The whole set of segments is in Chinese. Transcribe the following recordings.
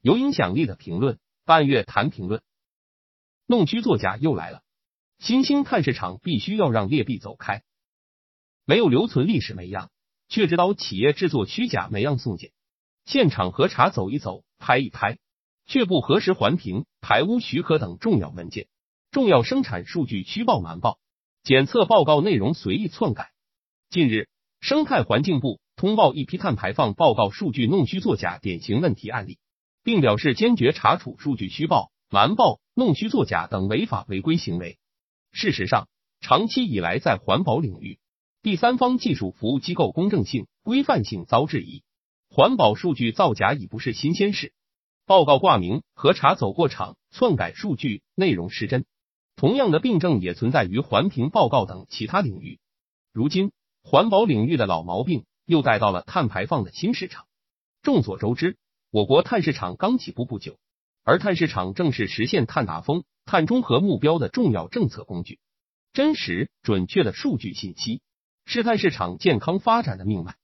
有影响力的评论，半月谈评论。弄虚作假又来了，新兴碳市场必须要让劣币走开。没有留存历史煤样，却知道企业制作虚假煤样送检，现场核查走一走，拍一拍，却不核实环评、排污许可等重要文件，重要生产数据虚报瞒报，检测报告内容随意篡改。近日，生态环境部通报一批碳排放报告数据弄虚作假典型问题案例。并表示坚决查处数据虚报、瞒报、弄虚作假等违法违规行为。事实上，长期以来，在环保领域，第三方技术服务机构公正性、规范性遭质疑，环保数据造假已不是新鲜事。报告挂名、核查走过场、篡改数据、内容失真，同样的病症也存在于环评报告等其他领域。如今，环保领域的老毛病又带到了碳排放的新市场。众所周知。我国碳市场刚起步不久，而碳市场正是实现碳达峰、碳中和目标的重要政策工具。真实准确的数据信息是碳市场健康发展的命脉。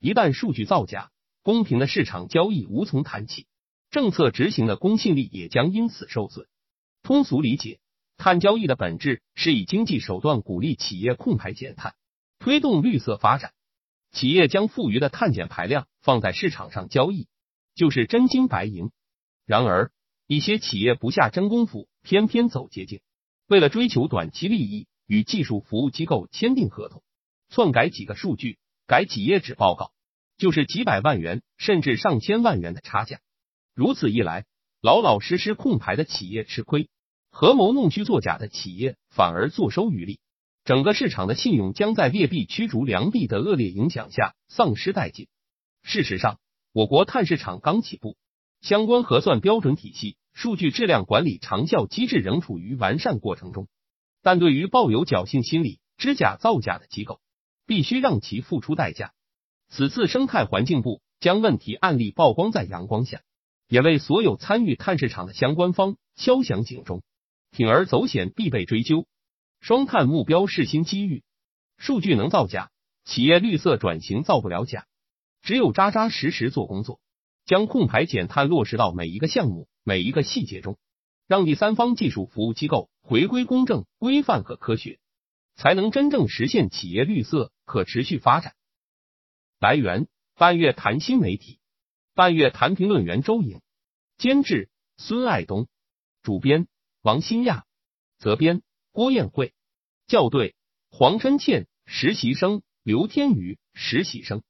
一旦数据造假，公平的市场交易无从谈起，政策执行的公信力也将因此受损。通俗理解，碳交易的本质是以经济手段鼓励企业控排减碳，推动绿色发展。企业将富余的碳减排量放在市场上交易。就是真金白银。然而，一些企业不下真功夫，偏偏走捷径，为了追求短期利益，与技术服务机构签订合同，篡改几个数据，改几页纸报告，就是几百万元甚至上千万元的差价。如此一来，老老实实控牌的企业吃亏，合谋弄虚作假的企业反而坐收渔利，整个市场的信用将在劣币驱逐良币的恶劣影响下丧失殆尽。事实上，我国碳市场刚起步，相关核算标准体系、数据质量管理长效机制仍处于完善过程中。但对于抱有侥幸心理、知假造假的机构，必须让其付出代价。此次生态环境部将问题案例曝光在阳光下，也为所有参与碳市场的相关方敲响警钟。铤而走险必被追究，双碳目标是新机遇。数据能造假，企业绿色转型造不了假。只有扎扎实实做工作，将控排减碳落实到每一个项目、每一个细节中，让第三方技术服务机构回归公正、规范和科学，才能真正实现企业绿色可持续发展。来源：半月谈新媒体，半月谈评论员周颖，监制孙爱东，主编王新亚，责编郭艳慧，校对黄春倩，实习生。刘天宇，实习生。